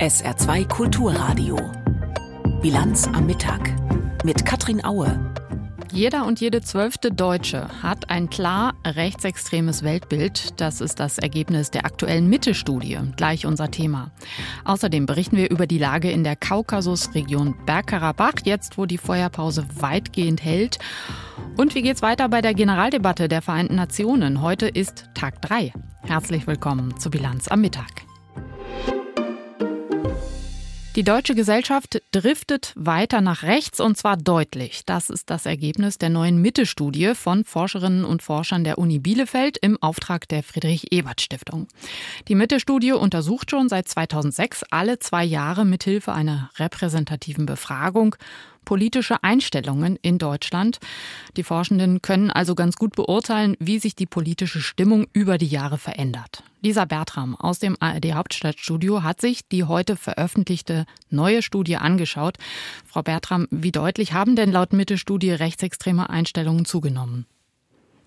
SR2 Kulturradio. Bilanz am Mittag mit Katrin Aue. Jeder und jede zwölfte Deutsche hat ein klar rechtsextremes Weltbild. Das ist das Ergebnis der aktuellen Mitte-Studie, gleich unser Thema. Außerdem berichten wir über die Lage in der Kaukasusregion Bergkarabach, jetzt wo die Feuerpause weitgehend hält. Und wie geht's weiter bei der Generaldebatte der Vereinten Nationen? Heute ist Tag 3. Herzlich willkommen zur Bilanz am Mittag. Die deutsche Gesellschaft driftet weiter nach rechts und zwar deutlich. Das ist das Ergebnis der neuen Mitte-Studie von Forscherinnen und Forschern der Uni Bielefeld im Auftrag der Friedrich-Ebert-Stiftung. Die Mitte-Studie untersucht schon seit 2006 alle zwei Jahre mithilfe einer repräsentativen Befragung politische Einstellungen in Deutschland. Die Forschenden können also ganz gut beurteilen, wie sich die politische Stimmung über die Jahre verändert. Lisa Bertram aus dem ARD Hauptstadtstudio hat sich die heute veröffentlichte neue Studie angeschaut. Frau Bertram, wie deutlich haben denn laut Mitte-Studie rechtsextreme Einstellungen zugenommen?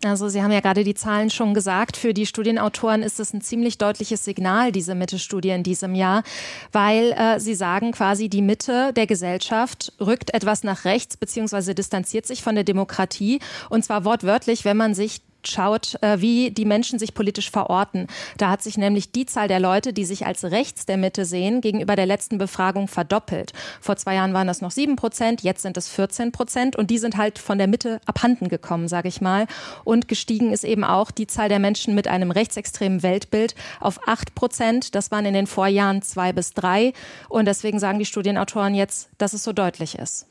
Also Sie haben ja gerade die Zahlen schon gesagt. Für die Studienautoren ist es ein ziemlich deutliches Signal, diese Mitte-Studie in diesem Jahr, weil äh, Sie sagen quasi, die Mitte der Gesellschaft rückt etwas nach rechts beziehungsweise distanziert sich von der Demokratie. Und zwar wortwörtlich, wenn man sich schaut, äh, wie die Menschen sich politisch verorten. Da hat sich nämlich die Zahl der Leute, die sich als rechts der Mitte sehen, gegenüber der letzten Befragung verdoppelt. Vor zwei Jahren waren das noch sieben Prozent, jetzt sind es 14 Prozent und die sind halt von der Mitte abhanden gekommen, sage ich mal. Und gestiegen ist eben auch die Zahl der Menschen mit einem rechtsextremen Weltbild auf acht Prozent. Das waren in den Vorjahren zwei bis drei. Und deswegen sagen die Studienautoren jetzt, dass es so deutlich ist.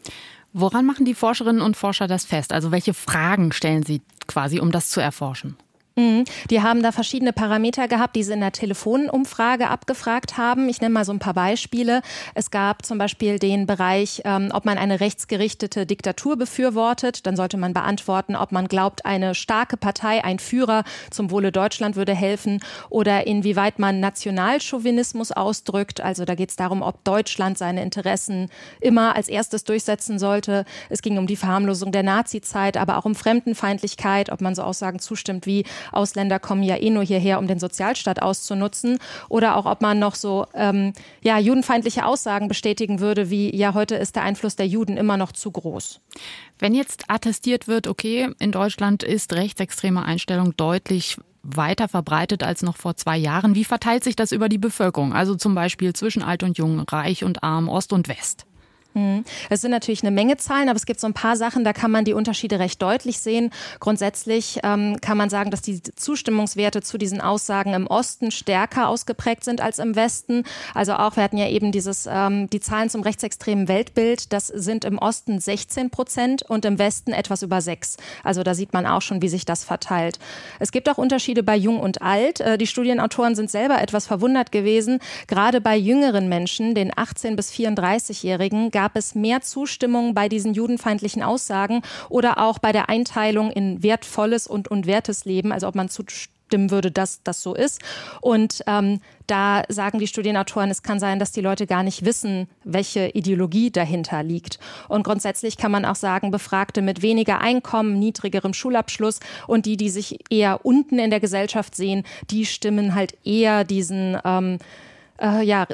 Woran machen die Forscherinnen und Forscher das fest? Also welche Fragen stellen sie quasi, um das zu erforschen? Mhm. Die haben da verschiedene Parameter gehabt, die sie in der Telefonumfrage abgefragt haben. Ich nenne mal so ein paar Beispiele. Es gab zum Beispiel den Bereich, ähm, ob man eine rechtsgerichtete Diktatur befürwortet. Dann sollte man beantworten, ob man glaubt, eine starke Partei, ein Führer zum Wohle Deutschland würde helfen oder inwieweit man Nationalchauvinismus ausdrückt. Also da geht es darum, ob Deutschland seine Interessen immer als erstes durchsetzen sollte. Es ging um die Verharmlosung der Nazizeit, aber auch um Fremdenfeindlichkeit, ob man so Aussagen zustimmt wie Ausländer kommen ja eh nur hierher, um den Sozialstaat auszunutzen. Oder auch, ob man noch so ähm, ja, judenfeindliche Aussagen bestätigen würde, wie ja, heute ist der Einfluss der Juden immer noch zu groß. Wenn jetzt attestiert wird, okay, in Deutschland ist rechtsextreme Einstellung deutlich weiter verbreitet als noch vor zwei Jahren. Wie verteilt sich das über die Bevölkerung? Also zum Beispiel zwischen Alt und Jung, Reich und Arm, Ost und West? Mhm. Es sind natürlich eine Menge Zahlen, aber es gibt so ein paar Sachen, da kann man die Unterschiede recht deutlich sehen. Grundsätzlich ähm, kann man sagen, dass die Zustimmungswerte zu diesen Aussagen im Osten stärker ausgeprägt sind als im Westen. Also auch, wir hatten ja eben dieses, ähm, die Zahlen zum rechtsextremen Weltbild, das sind im Osten 16 Prozent und im Westen etwas über sechs. Also da sieht man auch schon, wie sich das verteilt. Es gibt auch Unterschiede bei Jung und Alt. Äh, die Studienautoren sind selber etwas verwundert gewesen. Gerade bei jüngeren Menschen, den 18 bis 34-Jährigen, gab es mehr Zustimmung bei diesen judenfeindlichen Aussagen oder auch bei der Einteilung in wertvolles und unwertes Leben, also ob man zustimmen würde, dass das so ist. Und ähm, da sagen die Studienautoren, es kann sein, dass die Leute gar nicht wissen, welche Ideologie dahinter liegt. Und grundsätzlich kann man auch sagen, Befragte mit weniger Einkommen, niedrigerem Schulabschluss und die, die sich eher unten in der Gesellschaft sehen, die stimmen halt eher diesen ähm, äh, ja,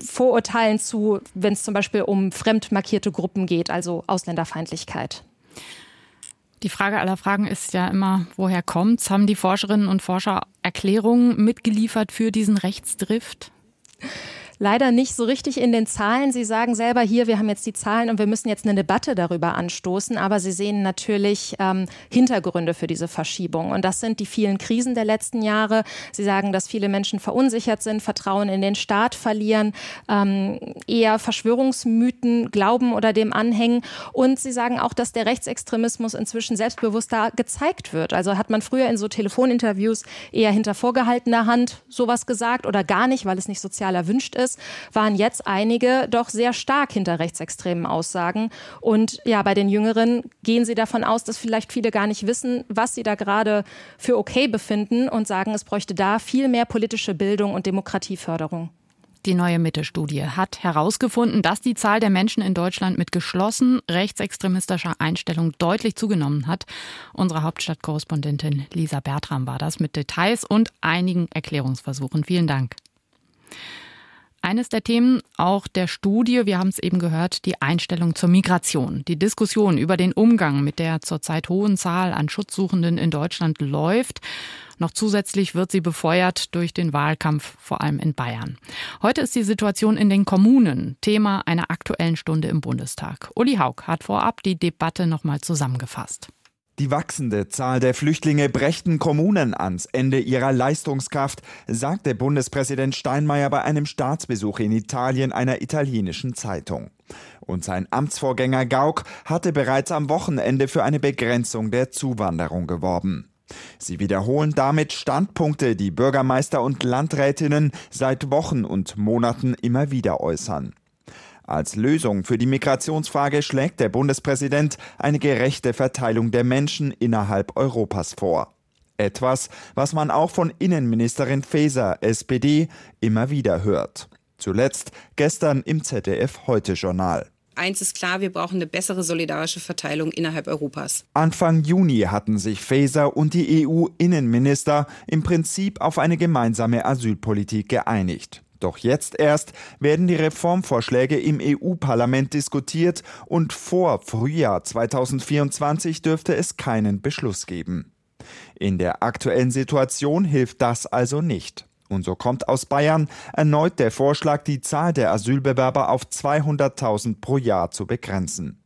Vorurteilen zu, wenn es zum Beispiel um fremd markierte Gruppen geht, also Ausländerfeindlichkeit. Die Frage aller Fragen ist ja immer, woher kommt's? Haben die Forscherinnen und Forscher Erklärungen mitgeliefert für diesen Rechtsdrift? Leider nicht so richtig in den Zahlen. Sie sagen selber hier, wir haben jetzt die Zahlen und wir müssen jetzt eine Debatte darüber anstoßen, aber Sie sehen natürlich ähm, Hintergründe für diese Verschiebung. Und das sind die vielen Krisen der letzten Jahre. Sie sagen, dass viele Menschen verunsichert sind, Vertrauen in den Staat verlieren, ähm, eher Verschwörungsmythen glauben oder dem anhängen. Und Sie sagen auch, dass der Rechtsextremismus inzwischen selbstbewusster gezeigt wird. Also hat man früher in so Telefoninterviews eher hinter vorgehaltener Hand sowas gesagt oder gar nicht, weil es nicht sozial erwünscht ist ist, waren jetzt einige doch sehr stark hinter rechtsextremen Aussagen. Und ja, bei den Jüngeren gehen sie davon aus, dass vielleicht viele gar nicht wissen, was sie da gerade für okay befinden und sagen, es bräuchte da viel mehr politische Bildung und Demokratieförderung. Die neue Mitte-Studie hat herausgefunden, dass die Zahl der Menschen in Deutschland mit geschlossen rechtsextremistischer Einstellung deutlich zugenommen hat. Unsere Hauptstadtkorrespondentin Lisa Bertram war das mit Details und einigen Erklärungsversuchen. Vielen Dank. Eines der Themen auch der Studie, wir haben es eben gehört, die Einstellung zur Migration. Die Diskussion über den Umgang mit der zurzeit hohen Zahl an Schutzsuchenden in Deutschland läuft. Noch zusätzlich wird sie befeuert durch den Wahlkampf, vor allem in Bayern. Heute ist die Situation in den Kommunen Thema einer aktuellen Stunde im Bundestag. Uli Haug hat vorab die Debatte nochmal zusammengefasst. Die wachsende Zahl der Flüchtlinge brächten Kommunen ans Ende ihrer Leistungskraft, sagte Bundespräsident Steinmeier bei einem Staatsbesuch in Italien einer italienischen Zeitung. Und sein Amtsvorgänger Gauck hatte bereits am Wochenende für eine Begrenzung der Zuwanderung geworben. Sie wiederholen damit Standpunkte, die Bürgermeister und Landrätinnen seit Wochen und Monaten immer wieder äußern. Als Lösung für die Migrationsfrage schlägt der Bundespräsident eine gerechte Verteilung der Menschen innerhalb Europas vor. Etwas, was man auch von Innenministerin Faeser, SPD, immer wieder hört. Zuletzt gestern im ZDF Heute Journal. Eins ist klar, wir brauchen eine bessere solidarische Verteilung innerhalb Europas. Anfang Juni hatten sich Faeser und die EU-Innenminister im Prinzip auf eine gemeinsame Asylpolitik geeinigt. Doch jetzt erst werden die Reformvorschläge im EU-Parlament diskutiert und vor Frühjahr 2024 dürfte es keinen Beschluss geben. In der aktuellen Situation hilft das also nicht. Und so kommt aus Bayern erneut der Vorschlag, die Zahl der Asylbewerber auf 200.000 pro Jahr zu begrenzen.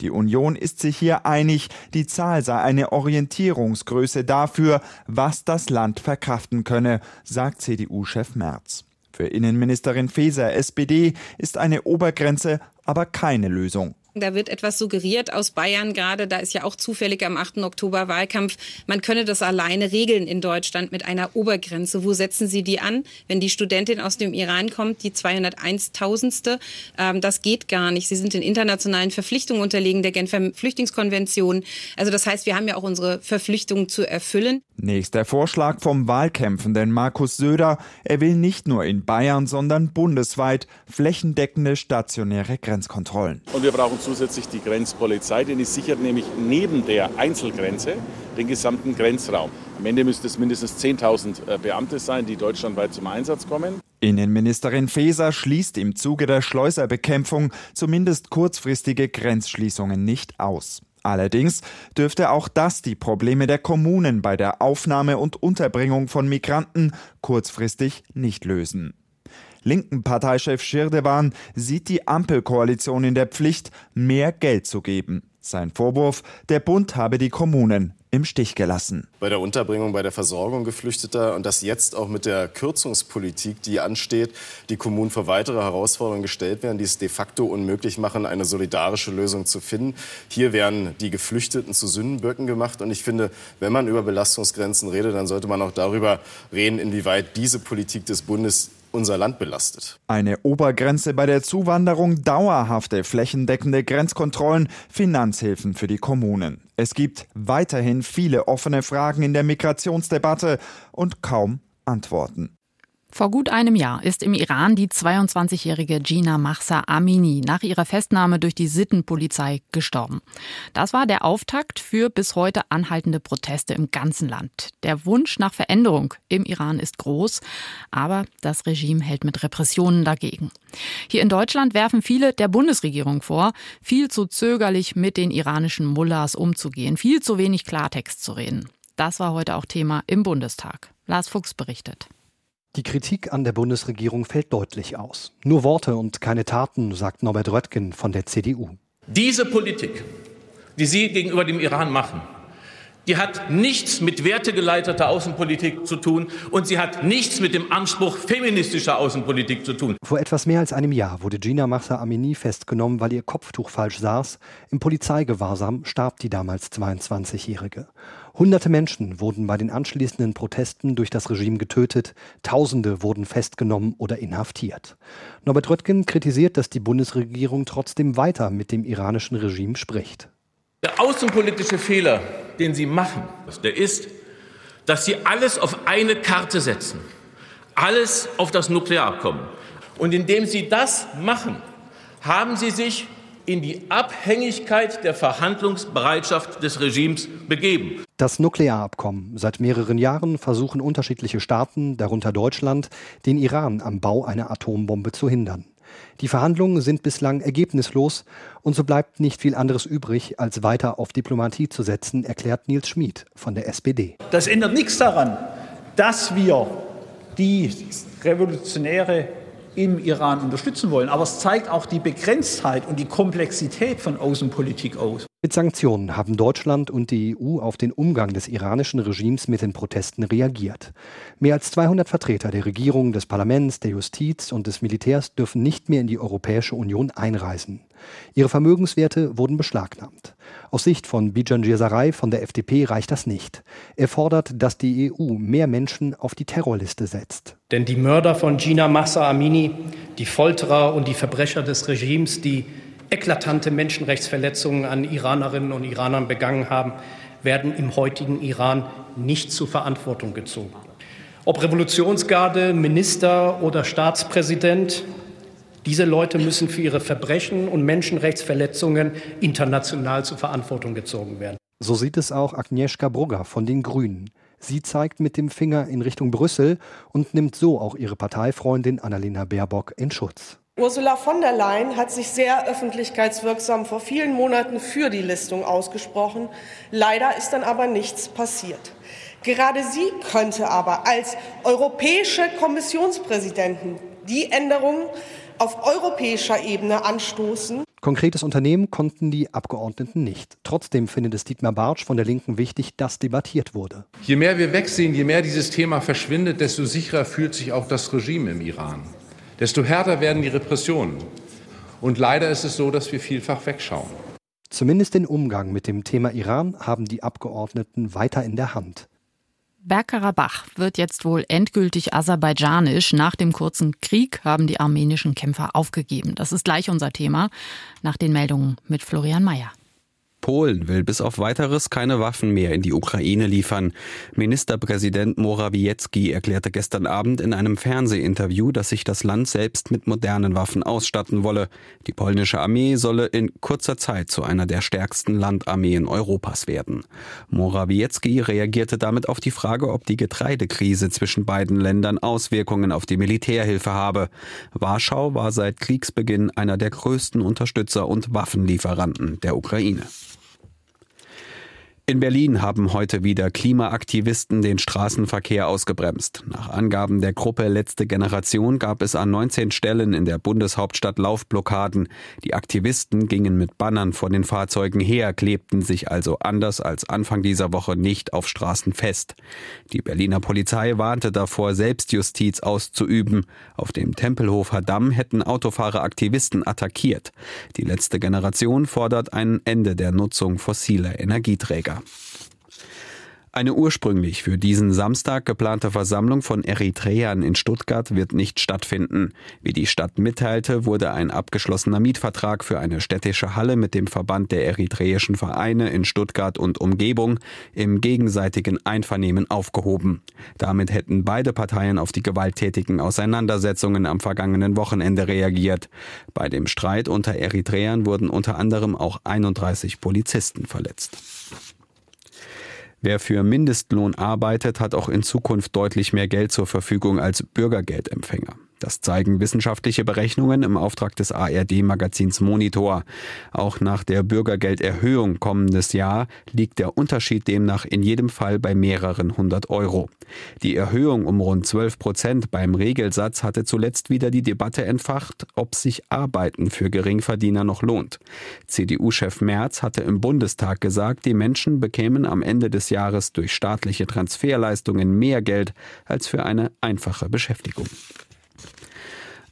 Die Union ist sich hier einig, die Zahl sei eine Orientierungsgröße dafür, was das Land verkraften könne, sagt CDU-Chef Merz. Für Innenministerin Faeser SPD ist eine Obergrenze aber keine Lösung. Da wird etwas suggeriert aus Bayern gerade, da ist ja auch zufällig am 8. Oktober Wahlkampf, man könne das alleine regeln in Deutschland mit einer Obergrenze. Wo setzen Sie die an? Wenn die Studentin aus dem Iran kommt, die 201.000. Ähm, das geht gar nicht. Sie sind in internationalen Verpflichtungen unterlegen der Genfer Flüchtlingskonvention. Also das heißt, wir haben ja auch unsere Verpflichtungen zu erfüllen. Nächster Vorschlag vom Wahlkämpfenden Markus Söder. Er will nicht nur in Bayern, sondern bundesweit flächendeckende stationäre Grenzkontrollen. Und wir brauchen zusätzlich die Grenzpolizei, denn die sichert nämlich neben der Einzelgrenze den gesamten Grenzraum. Am Ende müsste es mindestens 10.000 äh, Beamte sein, die deutschlandweit zum Einsatz kommen. Innenministerin Faeser schließt im Zuge der Schleuserbekämpfung zumindest kurzfristige Grenzschließungen nicht aus. Allerdings dürfte auch das die Probleme der Kommunen bei der Aufnahme und Unterbringung von Migranten kurzfristig nicht lösen linken Parteichef Schirdewan sieht die Ampelkoalition in der Pflicht, mehr Geld zu geben. Sein Vorwurf, der Bund habe die Kommunen im Stich gelassen. Bei der Unterbringung, bei der Versorgung Geflüchteter und dass jetzt auch mit der Kürzungspolitik, die ansteht, die Kommunen vor weitere Herausforderungen gestellt werden, die es de facto unmöglich machen, eine solidarische Lösung zu finden. Hier werden die Geflüchteten zu Sündenböcken gemacht. Und ich finde, wenn man über Belastungsgrenzen redet, dann sollte man auch darüber reden, inwieweit diese Politik des Bundes unser Land belastet. Eine Obergrenze bei der Zuwanderung, dauerhafte flächendeckende Grenzkontrollen, Finanzhilfen für die Kommunen. Es gibt weiterhin viele offene Fragen in der Migrationsdebatte und kaum Antworten. Vor gut einem Jahr ist im Iran die 22-jährige Gina Mahsa Amini nach ihrer Festnahme durch die Sittenpolizei gestorben. Das war der Auftakt für bis heute anhaltende Proteste im ganzen Land. Der Wunsch nach Veränderung im Iran ist groß, aber das Regime hält mit Repressionen dagegen. Hier in Deutschland werfen viele der Bundesregierung vor, viel zu zögerlich mit den iranischen Mullahs umzugehen, viel zu wenig Klartext zu reden. Das war heute auch Thema im Bundestag. Lars Fuchs berichtet. Die Kritik an der Bundesregierung fällt deutlich aus. Nur Worte und keine Taten, sagt Norbert Röttgen von der CDU. Diese Politik, die Sie gegenüber dem Iran machen, die hat nichts mit wertegeleiteter Außenpolitik zu tun und sie hat nichts mit dem Anspruch feministischer Außenpolitik zu tun. Vor etwas mehr als einem Jahr wurde Gina Mahsa Amini festgenommen, weil ihr Kopftuch falsch saß. Im Polizeigewahrsam starb die damals 22-Jährige. Hunderte Menschen wurden bei den anschließenden Protesten durch das Regime getötet, Tausende wurden festgenommen oder inhaftiert. Norbert Röttgen kritisiert, dass die Bundesregierung trotzdem weiter mit dem iranischen Regime spricht. Der außenpolitische Fehler, den Sie machen, der ist, dass Sie alles auf eine Karte setzen, alles auf das Nuklearabkommen. Und indem Sie das machen, haben Sie sich in die Abhängigkeit der Verhandlungsbereitschaft des Regimes begeben. Das Nuklearabkommen. Seit mehreren Jahren versuchen unterschiedliche Staaten, darunter Deutschland, den Iran am Bau einer Atombombe zu hindern. Die Verhandlungen sind bislang ergebnislos und so bleibt nicht viel anderes übrig, als weiter auf Diplomatie zu setzen, erklärt Nils Schmid von der SPD. Das ändert nichts daran, dass wir die revolutionäre im Iran unterstützen wollen. Aber es zeigt auch die Begrenztheit und die Komplexität von Außenpolitik aus. Mit Sanktionen haben Deutschland und die EU auf den Umgang des iranischen Regimes mit den Protesten reagiert. Mehr als 200 Vertreter der Regierung, des Parlaments, der Justiz und des Militärs dürfen nicht mehr in die Europäische Union einreisen. Ihre Vermögenswerte wurden beschlagnahmt. Aus Sicht von Bijan Jezarei von der FDP reicht das nicht. Er fordert, dass die EU mehr Menschen auf die Terrorliste setzt. Denn die Mörder von Gina Massa Amini, die Folterer und die Verbrecher des Regimes, die eklatante Menschenrechtsverletzungen an Iranerinnen und Iranern begangen haben, werden im heutigen Iran nicht zur Verantwortung gezogen. Ob Revolutionsgarde, Minister oder Staatspräsident, diese Leute müssen für ihre Verbrechen und Menschenrechtsverletzungen international zur Verantwortung gezogen werden. So sieht es auch Agnieszka Brugger von den Grünen. Sie zeigt mit dem Finger in Richtung Brüssel und nimmt so auch ihre Parteifreundin Annalena Baerbock in Schutz. Ursula von der Leyen hat sich sehr öffentlichkeitswirksam vor vielen Monaten für die Listung ausgesprochen. Leider ist dann aber nichts passiert. Gerade sie könnte aber als europäische Kommissionspräsidentin die Änderungen auf europäischer Ebene anstoßen. Konkretes Unternehmen konnten die Abgeordneten nicht. Trotzdem findet es Dietmar Bartsch von der Linken wichtig, dass debattiert wurde. Je mehr wir wegsehen, je mehr dieses Thema verschwindet, desto sicherer fühlt sich auch das Regime im Iran. Desto härter werden die Repressionen. Und leider ist es so, dass wir vielfach wegschauen. Zumindest den Umgang mit dem Thema Iran haben die Abgeordneten weiter in der Hand. Bergkarabach wird jetzt wohl endgültig aserbaidschanisch. Nach dem kurzen Krieg haben die armenischen Kämpfer aufgegeben. Das ist gleich unser Thema nach den Meldungen mit Florian Mayer. Polen will bis auf weiteres keine Waffen mehr in die Ukraine liefern. Ministerpräsident Morawiecki erklärte gestern Abend in einem Fernsehinterview, dass sich das Land selbst mit modernen Waffen ausstatten wolle. Die polnische Armee solle in kurzer Zeit zu einer der stärksten Landarmeen Europas werden. Morawiecki reagierte damit auf die Frage, ob die Getreidekrise zwischen beiden Ländern Auswirkungen auf die Militärhilfe habe. Warschau war seit Kriegsbeginn einer der größten Unterstützer und Waffenlieferanten der Ukraine. In Berlin haben heute wieder Klimaaktivisten den Straßenverkehr ausgebremst. Nach Angaben der Gruppe Letzte Generation gab es an 19 Stellen in der Bundeshauptstadt Laufblockaden. Die Aktivisten gingen mit Bannern vor den Fahrzeugen her, klebten sich also anders als Anfang dieser Woche nicht auf Straßen fest. Die Berliner Polizei warnte davor, Selbstjustiz auszuüben. Auf dem Tempelhofer Damm hätten Autofahrer Aktivisten attackiert. Die Letzte Generation fordert ein Ende der Nutzung fossiler Energieträger. Eine ursprünglich für diesen Samstag geplante Versammlung von Eritreern in Stuttgart wird nicht stattfinden. Wie die Stadt mitteilte, wurde ein abgeschlossener Mietvertrag für eine städtische Halle mit dem Verband der eritreischen Vereine in Stuttgart und Umgebung im gegenseitigen Einvernehmen aufgehoben. Damit hätten beide Parteien auf die gewalttätigen Auseinandersetzungen am vergangenen Wochenende reagiert. Bei dem Streit unter Eritreern wurden unter anderem auch 31 Polizisten verletzt. Wer für Mindestlohn arbeitet, hat auch in Zukunft deutlich mehr Geld zur Verfügung als Bürgergeldempfänger. Das zeigen wissenschaftliche Berechnungen im Auftrag des ARD-Magazins Monitor. Auch nach der Bürgergelderhöhung kommendes Jahr liegt der Unterschied demnach in jedem Fall bei mehreren hundert Euro. Die Erhöhung um rund 12 Prozent beim Regelsatz hatte zuletzt wieder die Debatte entfacht, ob sich Arbeiten für Geringverdiener noch lohnt. CDU-Chef Merz hatte im Bundestag gesagt, die Menschen bekämen am Ende des Jahres durch staatliche Transferleistungen mehr Geld als für eine einfache Beschäftigung.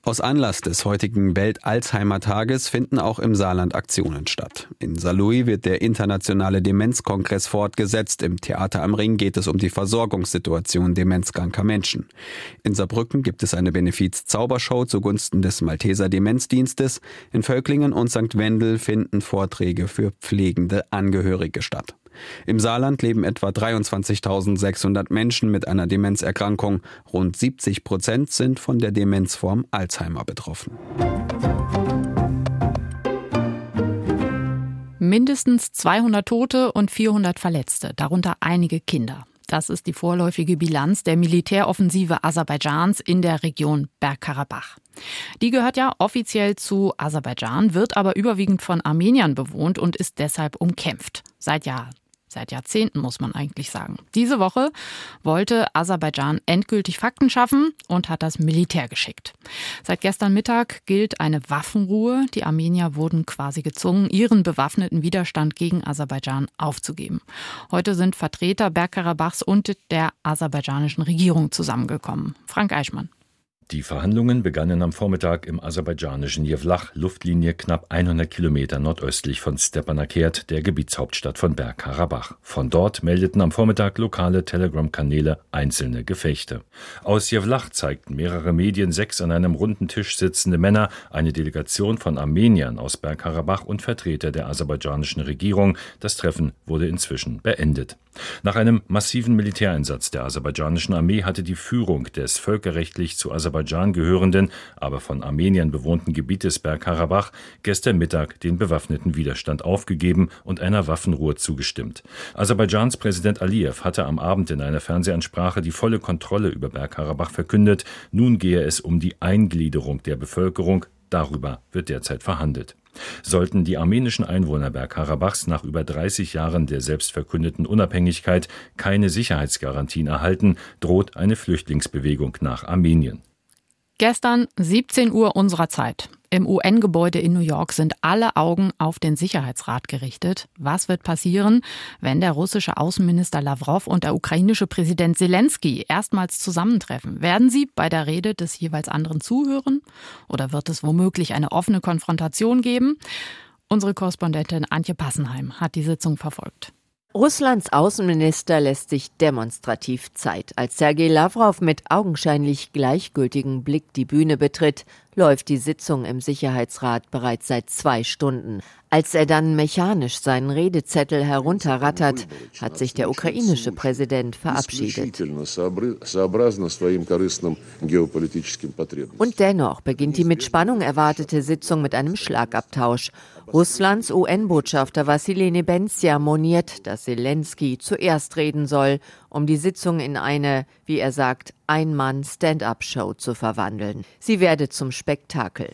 Aus Anlass des heutigen Welt-Alzheimer-Tages finden auch im Saarland Aktionen statt. In Saarlouis wird der internationale Demenzkongress fortgesetzt. Im Theater am Ring geht es um die Versorgungssituation demenzkranker Menschen. In Saarbrücken gibt es eine Benefiz-Zaubershow zugunsten des Malteser Demenzdienstes. In Völklingen und St. Wendel finden Vorträge für pflegende Angehörige statt. Im Saarland leben etwa 23.600 Menschen mit einer Demenzerkrankung. Rund 70 Prozent sind von der Demenzform Alzheimer betroffen. Mindestens 200 Tote und 400 Verletzte, darunter einige Kinder. Das ist die vorläufige Bilanz der Militäroffensive Aserbaidschans in der Region Bergkarabach. Die gehört ja offiziell zu Aserbaidschan, wird aber überwiegend von Armeniern bewohnt und ist deshalb umkämpft. Seit Jahr, Seit Jahrzehnten muss man eigentlich sagen. Diese Woche wollte Aserbaidschan endgültig Fakten schaffen und hat das Militär geschickt. Seit gestern Mittag gilt eine Waffenruhe. Die Armenier wurden quasi gezwungen, ihren bewaffneten Widerstand gegen Aserbaidschan aufzugeben. Heute sind Vertreter Bergkarabachs und der aserbaidschanischen Regierung zusammengekommen. Frank Eichmann. Die Verhandlungen begannen am Vormittag im aserbaidschanischen Jewlach, Luftlinie knapp 100 Kilometer nordöstlich von Stepanakert, der Gebietshauptstadt von Bergkarabach. Von dort meldeten am Vormittag lokale Telegram-Kanäle einzelne Gefechte. Aus Jewlach zeigten mehrere Medien sechs an einem runden Tisch sitzende Männer, eine Delegation von Armeniern aus Bergkarabach und Vertreter der aserbaidschanischen Regierung. Das Treffen wurde inzwischen beendet. Nach einem massiven Militäreinsatz der aserbaidschanischen Armee hatte die Führung des völkerrechtlich zu Aserbaidschan gehörenden, aber von Armeniern bewohnten Gebietes Bergkarabach gestern Mittag den bewaffneten Widerstand aufgegeben und einer Waffenruhe zugestimmt. Aserbaidschans Präsident Aliyev hatte am Abend in einer Fernsehansprache die volle Kontrolle über Bergkarabach verkündet. Nun gehe es um die Eingliederung der Bevölkerung. Darüber wird derzeit verhandelt. Sollten die armenischen Einwohner Bergkarabachs nach über 30 Jahren der selbstverkündeten Unabhängigkeit keine Sicherheitsgarantien erhalten, droht eine Flüchtlingsbewegung nach Armenien. Gestern 17 Uhr unserer Zeit. Im UN-Gebäude in New York sind alle Augen auf den Sicherheitsrat gerichtet. Was wird passieren, wenn der russische Außenminister Lavrov und der ukrainische Präsident Zelensky erstmals zusammentreffen? Werden sie bei der Rede des jeweils anderen zuhören? Oder wird es womöglich eine offene Konfrontation geben? Unsere Korrespondentin Antje Passenheim hat die Sitzung verfolgt. Russlands Außenminister lässt sich demonstrativ Zeit. Als Sergei Lavrov mit augenscheinlich gleichgültigem Blick die Bühne betritt, läuft die Sitzung im Sicherheitsrat bereits seit zwei Stunden. Als er dann mechanisch seinen Redezettel herunterrattert, hat sich der ukrainische Präsident verabschiedet. Und dennoch beginnt die mit Spannung erwartete Sitzung mit einem Schlagabtausch. Russlands UN-Botschafter Wassili Nebenzia moniert, dass Zelensky zuerst reden soll um die Sitzung in eine, wie er sagt, Ein-Mann-Stand-up-Show zu verwandeln. Sie werde zum Spektakel.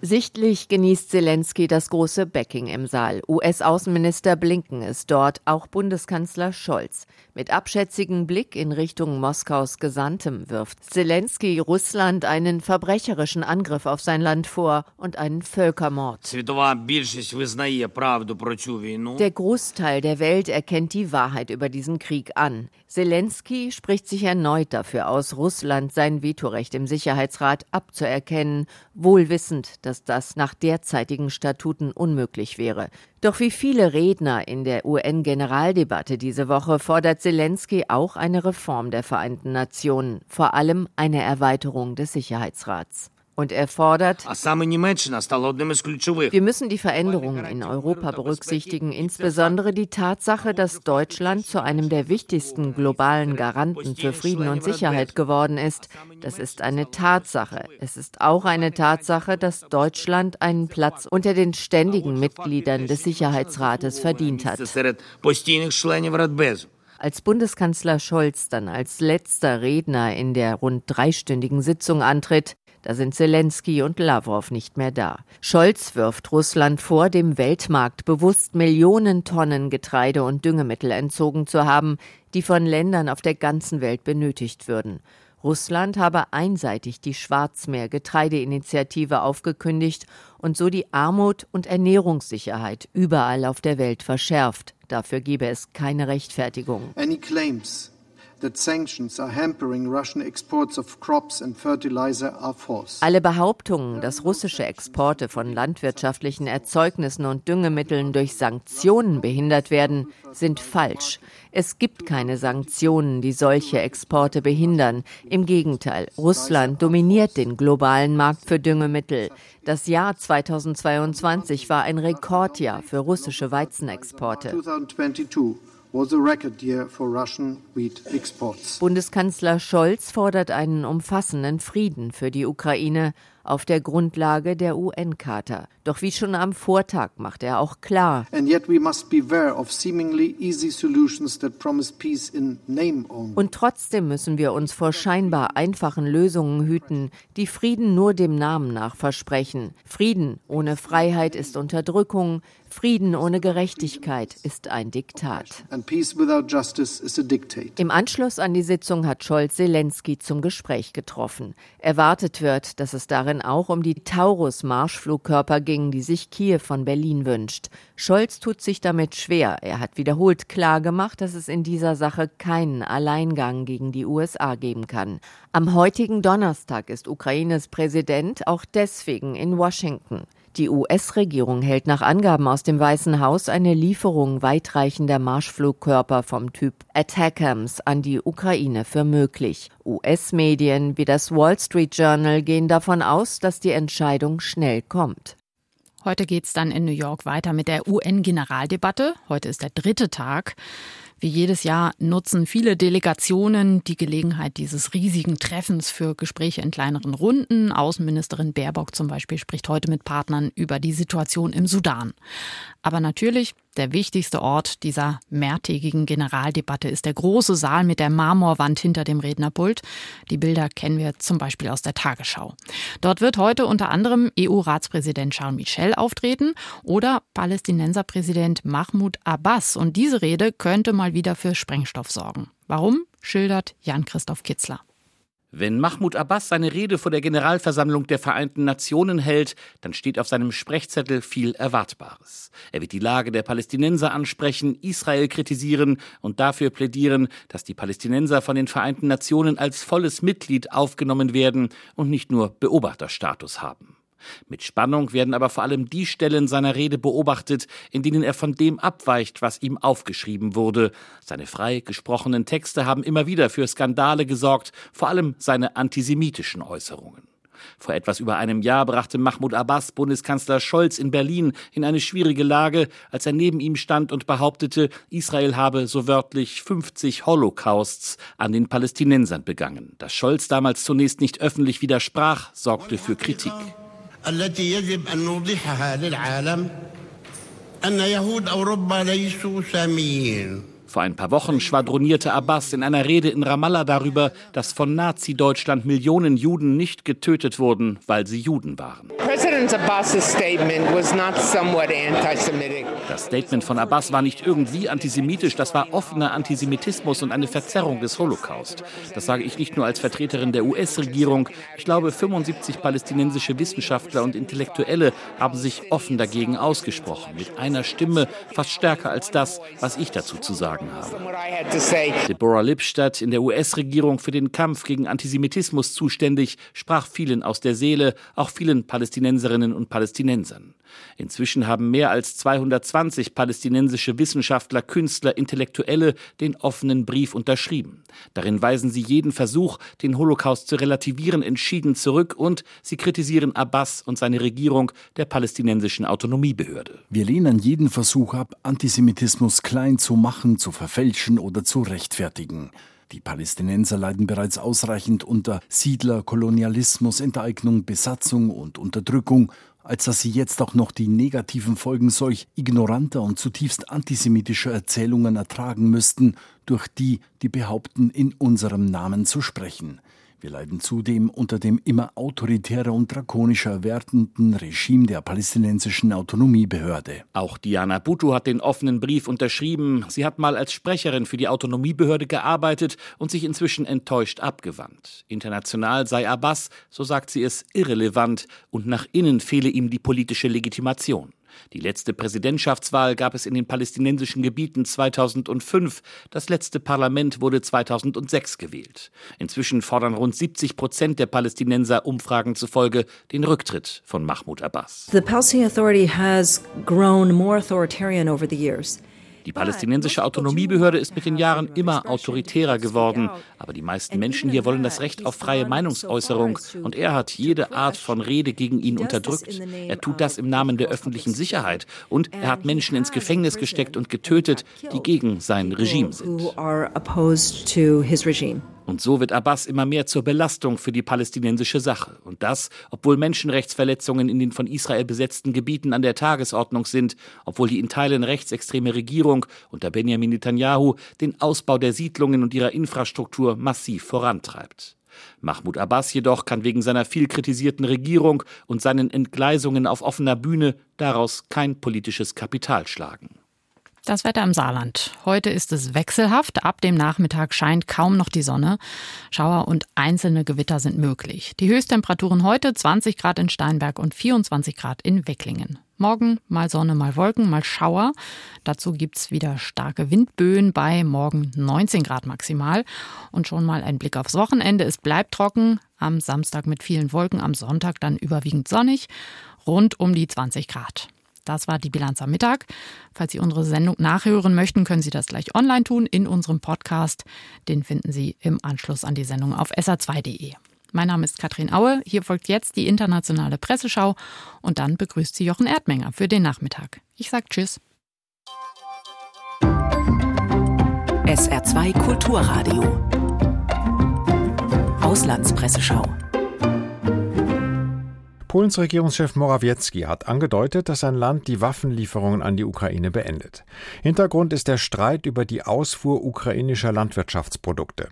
Sichtlich genießt Zelensky das große Backing im Saal. US-Außenminister Blinken ist dort, auch Bundeskanzler Scholz. Mit abschätzigem Blick in Richtung Moskaus Gesandtem wirft Zelensky Russland einen verbrecherischen Angriff auf sein Land vor und einen Völkermord. Der Großteil der Welt erkennt die Wahrheit über diesen Krieg an. Zelensky spricht sich erneut dafür aus, Russland sein Vetorecht im Sicherheitsrat abzuerkennen, wohl wissend, dass das nach derzeitigen Statuten unmöglich wäre. Doch wie viele Redner in der UN-Generaldebatte diese Woche fordert Zelensky auch eine Reform der Vereinten Nationen, vor allem eine Erweiterung des Sicherheitsrats. Und er fordert, wir müssen die Veränderungen in Europa berücksichtigen, insbesondere die Tatsache, dass Deutschland zu einem der wichtigsten globalen Garanten für Frieden und Sicherheit geworden ist. Das ist eine Tatsache. Es ist auch eine Tatsache, dass Deutschland einen Platz unter den ständigen Mitgliedern des Sicherheitsrates verdient hat. Als Bundeskanzler Scholz dann als letzter Redner in der rund dreistündigen Sitzung antritt, da sind Zelensky und Lavrov nicht mehr da. Scholz wirft Russland vor, dem Weltmarkt bewusst Millionen Tonnen Getreide und Düngemittel entzogen zu haben, die von Ländern auf der ganzen Welt benötigt würden. Russland habe einseitig die Schwarzmeer-Getreideinitiative aufgekündigt und so die Armut und Ernährungssicherheit überall auf der Welt verschärft. Dafür gebe es keine Rechtfertigung. Any claims alle Behauptungen, dass russische Exporte von landwirtschaftlichen Erzeugnissen und Düngemitteln durch Sanktionen behindert werden, sind falsch. Es gibt keine Sanktionen, die solche Exporte behindern. Im Gegenteil, Russland dominiert den globalen Markt für Düngemittel. Das Jahr 2022 war ein Rekordjahr für russische Weizenexporte. 2022 Bundeskanzler Scholz fordert einen umfassenden Frieden für die Ukraine. auf der Grundlage der UN-Charta. Doch wie schon am Vortag macht er auch klar, und trotzdem müssen wir uns vor scheinbar einfachen Lösungen hüten, die Frieden nur dem Namen nach versprechen. Frieden ohne Freiheit ist Unterdrückung, Frieden ohne Gerechtigkeit ist ein Diktat. Im Anschluss an die Sitzung hat Scholz Zelensky zum Gespräch getroffen. Erwartet wird, dass es darin auch um die Taurus-Marschflugkörper ging, die sich Kiew von Berlin wünscht. Scholz tut sich damit schwer. Er hat wiederholt klargemacht, dass es in dieser Sache keinen Alleingang gegen die USA geben kann. Am heutigen Donnerstag ist Ukraines Präsident auch deswegen in Washington. Die US-Regierung hält nach Angaben aus dem Weißen Haus eine Lieferung weitreichender Marschflugkörper vom Typ Attackams an die Ukraine für möglich. US-Medien wie das Wall Street Journal gehen davon aus, dass die Entscheidung schnell kommt. Heute geht es dann in New York weiter mit der UN-Generaldebatte. Heute ist der dritte Tag. Wie jedes Jahr nutzen viele Delegationen die Gelegenheit dieses riesigen Treffens für Gespräche in kleineren Runden. Außenministerin Baerbock zum Beispiel spricht heute mit Partnern über die Situation im Sudan. Aber natürlich der wichtigste Ort dieser mehrtägigen Generaldebatte ist der große Saal mit der Marmorwand hinter dem Rednerpult. Die Bilder kennen wir zum Beispiel aus der Tagesschau. Dort wird heute unter anderem EU-Ratspräsident Charles Michel auftreten oder Palästinenserpräsident Mahmoud Abbas. Und diese Rede könnte mal wieder für Sprengstoff sorgen. Warum? schildert Jan-Christoph Kitzler. Wenn Mahmoud Abbas seine Rede vor der Generalversammlung der Vereinten Nationen hält, dann steht auf seinem Sprechzettel viel Erwartbares. Er wird die Lage der Palästinenser ansprechen, Israel kritisieren und dafür plädieren, dass die Palästinenser von den Vereinten Nationen als volles Mitglied aufgenommen werden und nicht nur Beobachterstatus haben. Mit Spannung werden aber vor allem die Stellen seiner Rede beobachtet, in denen er von dem abweicht, was ihm aufgeschrieben wurde. Seine frei gesprochenen Texte haben immer wieder für Skandale gesorgt, vor allem seine antisemitischen Äußerungen. Vor etwas über einem Jahr brachte Mahmoud Abbas Bundeskanzler Scholz in Berlin in eine schwierige Lage, als er neben ihm stand und behauptete, Israel habe so wörtlich 50 Holocausts an den Palästinensern begangen. Dass Scholz damals zunächst nicht öffentlich widersprach, sorgte für Kritik. التي يجب أن نوضحها للعالم أن يهود أوروبا ليسوا ساميين. Vor ein paar Wochen schwadronierte Abbas in einer Rede in Ramallah darüber, dass von Nazi-Deutschland Millionen Juden nicht getötet wurden, weil sie Juden waren. Das Statement von Abbas war nicht irgendwie antisemitisch, das war offener Antisemitismus und eine Verzerrung des Holocaust. Das sage ich nicht nur als Vertreterin der US-Regierung. Ich glaube, 75 palästinensische Wissenschaftler und Intellektuelle haben sich offen dagegen ausgesprochen, mit einer Stimme fast stärker als das, was ich dazu zu sagen sagen habe. Deborah Lipstadt, in der US-Regierung für den Kampf gegen Antisemitismus zuständig, sprach vielen aus der Seele, auch vielen Palästinenserinnen und Palästinensern. Inzwischen haben mehr als 220 palästinensische Wissenschaftler, Künstler, Intellektuelle den offenen Brief unterschrieben. Darin weisen sie jeden Versuch, den Holocaust zu relativieren, entschieden zurück und sie kritisieren Abbas und seine Regierung der palästinensischen Autonomiebehörde. Wir lehnen jeden Versuch ab, Antisemitismus klein zu machen, zu verfälschen oder zu rechtfertigen. Die Palästinenser leiden bereits ausreichend unter Siedlerkolonialismus, Enteignung, Besatzung und Unterdrückung als dass sie jetzt auch noch die negativen Folgen solch ignoranter und zutiefst antisemitischer Erzählungen ertragen müssten, durch die, die behaupten, in unserem Namen zu sprechen. Wir leiden zudem unter dem immer autoritärer und drakonischer werdenden Regime der palästinensischen Autonomiebehörde. Auch Diana Bhutto hat den offenen Brief unterschrieben. Sie hat mal als Sprecherin für die Autonomiebehörde gearbeitet und sich inzwischen enttäuscht abgewandt. International sei Abbas, so sagt sie es, irrelevant und nach innen fehle ihm die politische Legitimation. Die letzte Präsidentschaftswahl gab es in den palästinensischen Gebieten 2005. Das letzte Parlament wurde 2006 gewählt. Inzwischen fordern rund 70 Prozent der Palästinenser Umfragen zufolge den Rücktritt von Mahmoud Abbas. The Palestinian Authority has grown more authoritarian over the years. Die palästinensische Autonomiebehörde ist mit den Jahren immer autoritärer geworden. Aber die meisten Menschen hier wollen das Recht auf freie Meinungsäußerung. Und er hat jede Art von Rede gegen ihn unterdrückt. Er tut das im Namen der öffentlichen Sicherheit. Und er hat Menschen ins Gefängnis gesteckt und getötet, die gegen sein Regime sind. Und so wird Abbas immer mehr zur Belastung für die palästinensische Sache. Und das, obwohl Menschenrechtsverletzungen in den von Israel besetzten Gebieten an der Tagesordnung sind, obwohl die in Teilen rechtsextreme Regierung unter Benjamin Netanyahu den Ausbau der Siedlungen und ihrer Infrastruktur massiv vorantreibt. Mahmoud Abbas jedoch kann wegen seiner viel kritisierten Regierung und seinen Entgleisungen auf offener Bühne daraus kein politisches Kapital schlagen. Das Wetter im Saarland. Heute ist es wechselhaft. Ab dem Nachmittag scheint kaum noch die Sonne. Schauer und einzelne Gewitter sind möglich. Die Höchsttemperaturen heute 20 Grad in Steinberg und 24 Grad in Wecklingen. Morgen mal Sonne, mal Wolken, mal Schauer. Dazu gibt's wieder starke Windböen bei morgen 19 Grad maximal. Und schon mal ein Blick aufs Wochenende. Es bleibt trocken. Am Samstag mit vielen Wolken, am Sonntag dann überwiegend sonnig. Rund um die 20 Grad. Das war die Bilanz am Mittag. Falls Sie unsere Sendung nachhören möchten, können Sie das gleich online tun in unserem Podcast. Den finden Sie im Anschluss an die Sendung auf sr2.de. Mein Name ist Katrin Aue. Hier folgt jetzt die internationale Presseschau und dann begrüßt Sie Jochen Erdmenger für den Nachmittag. Ich sage Tschüss. SR2 Kulturradio. Auslandspresseschau. Polens Regierungschef Morawiecki hat angedeutet, dass sein Land die Waffenlieferungen an die Ukraine beendet. Hintergrund ist der Streit über die Ausfuhr ukrainischer Landwirtschaftsprodukte.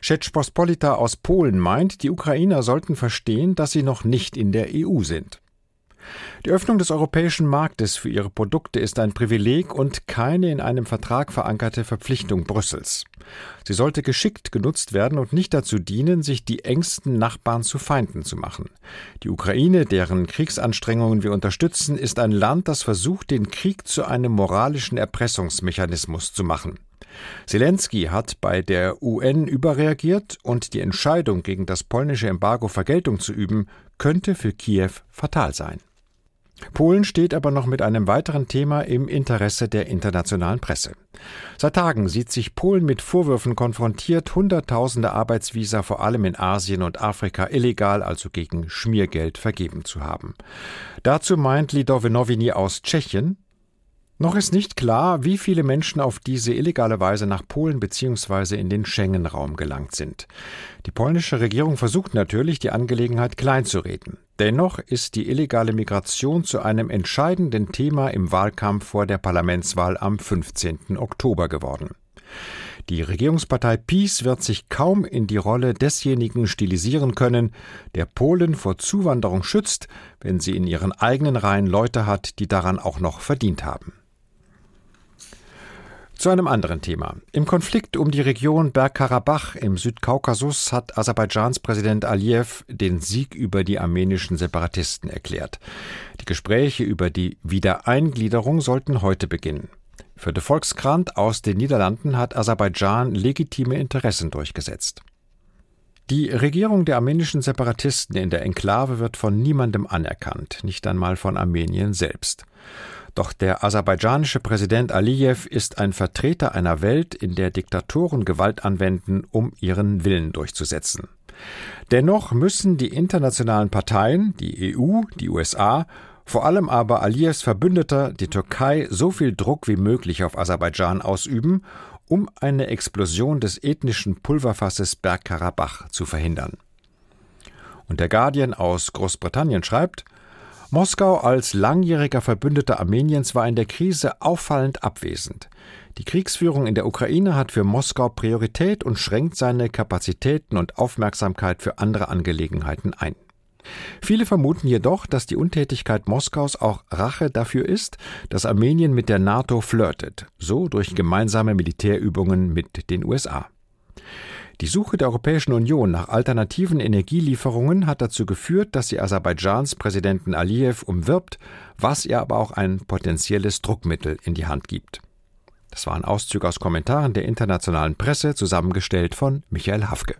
Rzeczpospolita aus Polen meint, die Ukrainer sollten verstehen, dass sie noch nicht in der EU sind. Die Öffnung des europäischen Marktes für ihre Produkte ist ein Privileg und keine in einem Vertrag verankerte Verpflichtung Brüssels. Sie sollte geschickt genutzt werden und nicht dazu dienen, sich die engsten Nachbarn zu Feinden zu machen. Die Ukraine, deren Kriegsanstrengungen wir unterstützen, ist ein Land, das versucht, den Krieg zu einem moralischen Erpressungsmechanismus zu machen. Zelensky hat bei der UN überreagiert und die Entscheidung, gegen das polnische Embargo Vergeltung zu üben, könnte für Kiew fatal sein. Polen steht aber noch mit einem weiteren Thema im Interesse der internationalen Presse. Seit Tagen sieht sich Polen mit Vorwürfen konfrontiert, Hunderttausende Arbeitsvisa vor allem in Asien und Afrika illegal, also gegen Schmiergeld, vergeben zu haben. Dazu meint Lidove Nowini aus Tschechien, noch ist nicht klar, wie viele Menschen auf diese illegale Weise nach Polen bzw. in den Schengen-Raum gelangt sind. Die polnische Regierung versucht natürlich, die Angelegenheit kleinzureden. Dennoch ist die illegale Migration zu einem entscheidenden Thema im Wahlkampf vor der Parlamentswahl am 15. Oktober geworden. Die Regierungspartei PiS wird sich kaum in die Rolle desjenigen stilisieren können, der Polen vor Zuwanderung schützt, wenn sie in ihren eigenen Reihen Leute hat, die daran auch noch verdient haben. Zu einem anderen Thema. Im Konflikt um die Region Bergkarabach im Südkaukasus hat Aserbaidschans Präsident Aliyev den Sieg über die armenischen Separatisten erklärt. Die Gespräche über die Wiedereingliederung sollten heute beginnen. Für de Volkskrant aus den Niederlanden hat Aserbaidschan legitime Interessen durchgesetzt. Die Regierung der armenischen Separatisten in der Enklave wird von niemandem anerkannt, nicht einmal von Armenien selbst. Doch der aserbaidschanische Präsident Aliyev ist ein Vertreter einer Welt, in der Diktatoren Gewalt anwenden, um ihren Willen durchzusetzen. Dennoch müssen die internationalen Parteien, die EU, die USA, vor allem aber Aliyevs Verbündeter, die Türkei, so viel Druck wie möglich auf Aserbaidschan ausüben, um eine Explosion des ethnischen Pulverfasses Bergkarabach zu verhindern. Und der Guardian aus Großbritannien schreibt, Moskau als langjähriger Verbündeter Armeniens war in der Krise auffallend abwesend. Die Kriegsführung in der Ukraine hat für Moskau Priorität und schränkt seine Kapazitäten und Aufmerksamkeit für andere Angelegenheiten ein. Viele vermuten jedoch, dass die Untätigkeit Moskaus auch Rache dafür ist, dass Armenien mit der NATO flirtet, so durch gemeinsame Militärübungen mit den USA. Die Suche der Europäischen Union nach alternativen Energielieferungen hat dazu geführt, dass sie Aserbaidschans Präsidenten Aliyev umwirbt, was ihr aber auch ein potenzielles Druckmittel in die Hand gibt. Das war ein Auszug aus Kommentaren der internationalen Presse, zusammengestellt von Michael Hafke.